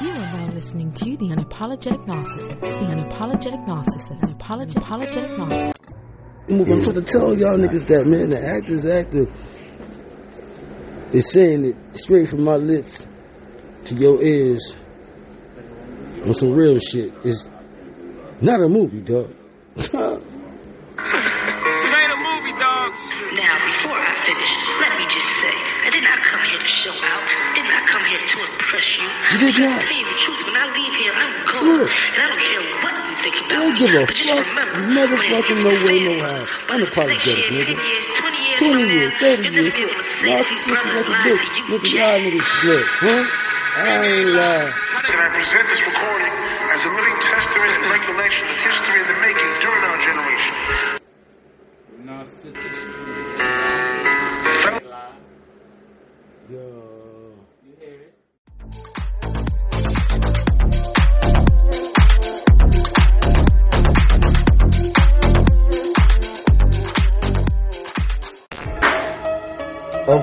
You are now listening to The Unapologetic Narcissist. The Unapologetic Narcissist. Unapologetic, apologetic Narcissist. I'm trying to tell y'all niggas that, man, the actor's actor is saying it straight from my lips to your ears on some real shit. It's not a movie, dog. This ain't a movie, dog. Now, before I finish, did not come here to show out. Did not come here to impress you. You did Just not. to tell you the truth, when I leave here, I'm gone. Sure. And I don't care what you think I about don't give a fuck, remember, motherfucking no way, no how. but Unapologetic, next year, nigga. 20 years, 20 years, now, 30 you're years. gonna be able to say these Narcissistic brothers like a bitch. to you, Nigga, Jack. y'all niggas slick, huh? I ain't lie. And I present this recording as a living testament and recollection of history in the making during our generation. Yo.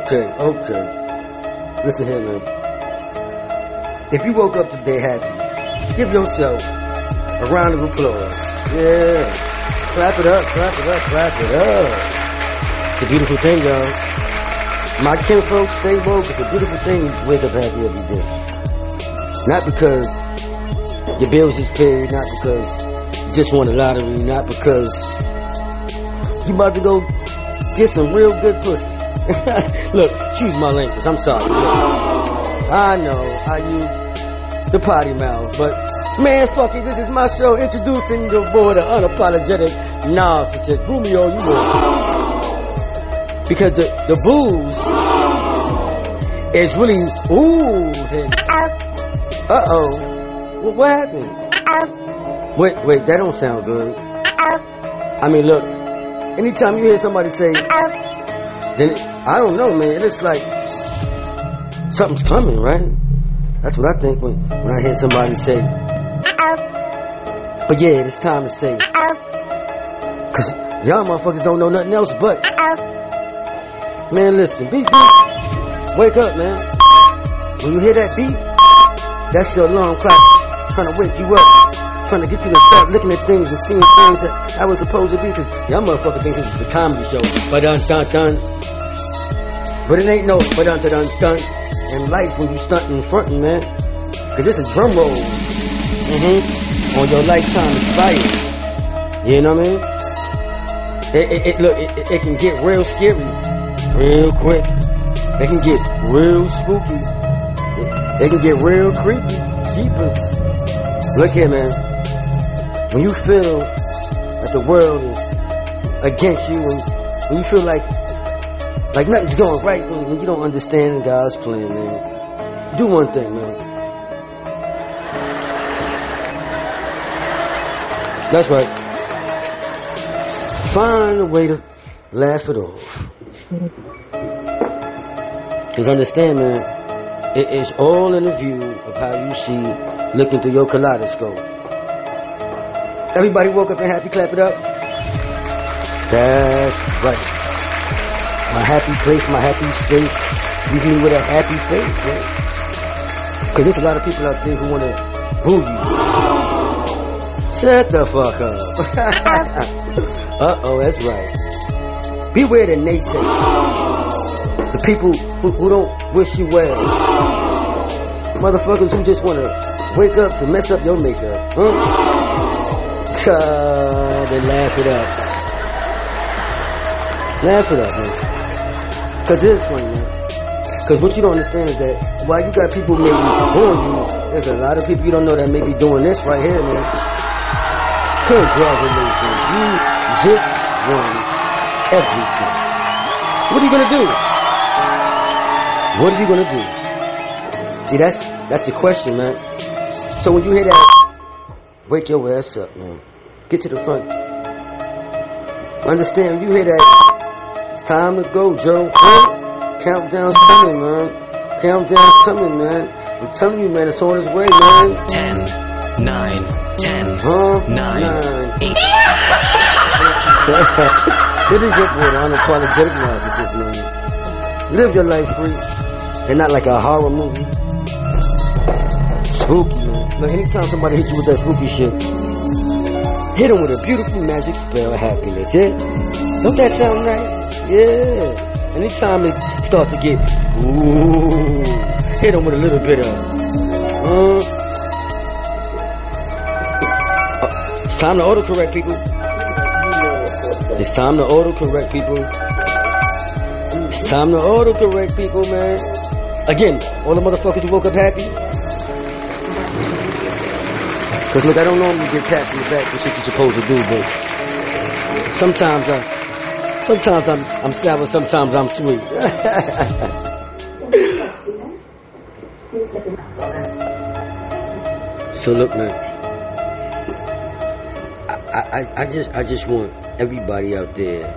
Okay, okay. Listen here, man. If you woke up today happy, give yourself a round of applause. Yeah. Clap it up, clap it up, clap it up. It's a beautiful thing, y'all. My kin folks, stay woke. It's a beautiful thing to wake up happy every day. Not because your bills is paid, not because you just won a lottery, not because you about to go get some real good pussy. Look, excuse my language. I'm sorry. Look, I know I use the potty mouth, but man, fuck it. This is my show introducing your boy, the unapologetic narcissist. Romeo, you know. Because the, the booze is really oozing. Uh oh. What, what happened? Wait, wait, that don't sound good. I mean, look, anytime you hear somebody say, then I don't know, man. It's like something's coming, right? That's what I think when, when I hear somebody say. But yeah, it's time to say. Cause y'all motherfuckers don't know nothing else but. Man, listen, beat, beat. Wake up, man. When you hear that beat, that's your alarm clock trying to wake you up. Trying to get you to start looking at things and seeing things that I was supposed to be. Cause y'all motherfuckers think this is the comedy show. But uh, dun dun dun. But it ain't no but dun dun dun. In life when you stunting fronting, man. Cause this is drum roll. Mm-hmm. On your lifetime expired. You know what I mean? It, it, it look, it, it- it can get real scary real quick. They can get real spooky. They can get real creepy. Jeepers. Look here, man. When you feel that the world is against you, and when you feel like like nothing's going right, when, you don't understand God's plan, man, do one thing, man. That's right. Find a way to laugh it off. Because understand, man, it is all in the view of how you see looking through your kaleidoscope. Everybody woke up and happy, clap it up. That's right. My happy place, my happy space, leave me with a happy face, man. Because there's a lot of people out there who want to boo you. Shut the fuck up. Uh-oh, that's right. Beware the naysayers. The people who, who don't wish you well. Motherfuckers who just want to wake up to mess up your makeup. Huh? God, and laugh it up. Laugh it up, man. Cause it is funny, man. Cause what you don't understand is that while you got people maybe booing you, there's a lot of people you don't know that may be doing this right here, man. Congratulations. You just won everything. What are you gonna do? What are you gonna do? See, that's that's the question, man. So when you hear that, wake your ass up, man. Get to the front. Understand? You hear that, time to go, Joe. Huh? Countdown's coming, man. Countdown's coming, man. I'm telling you, man, it's on its way, man. 10, 9, 10, Huh? Nine. Nine. it is boy, the unapologetic narcissist, man. Live your life free and not like a horror movie. spooky, man. Look, anytime somebody hits you with that spooky shit, hit them with a beautiful magic spell of happiness, yeah? Don't that sound nice? Yeah. Anytime it starts to get, ooh, hit them with a little bit of, uh, uh, it's time to autocorrect people. It's time to autocorrect people. It's time to autocorrect people, man. Again, all the motherfuckers who woke up happy. Cause look, I don't normally get pats in the back for shit you're supposed to do, but sometimes I, sometimes I'm, I'm sour, sometimes I'm sweet. so look, man, I, I, I just, I just want everybody out there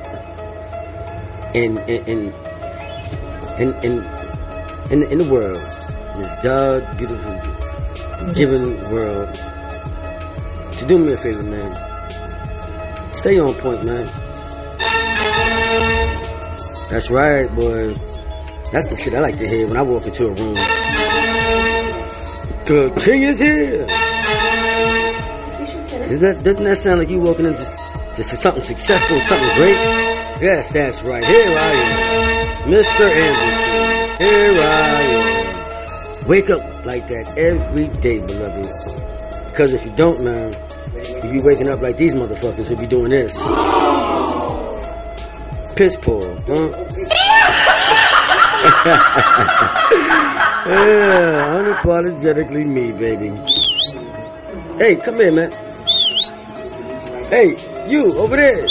in, in, in, in, in, the world, this God, beautiful, given world, to do me a favor, man. Stay on point, man. That's right, boy. That's the shit I like to hear when I walk into a room. The king is here. Doesn't that, doesn't that sound like you walking into to something successful, something great? Yes, that's right. Here I am, Mr. Anderson. Here I am. Wake up like that every day, beloved. Because if you don't, man, you be waking up like these motherfuckers who be doing this. Piss poor, huh? yeah, unapologetically me, baby. Hey, come here, man. Hey, you over there.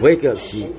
Wake up, sheep.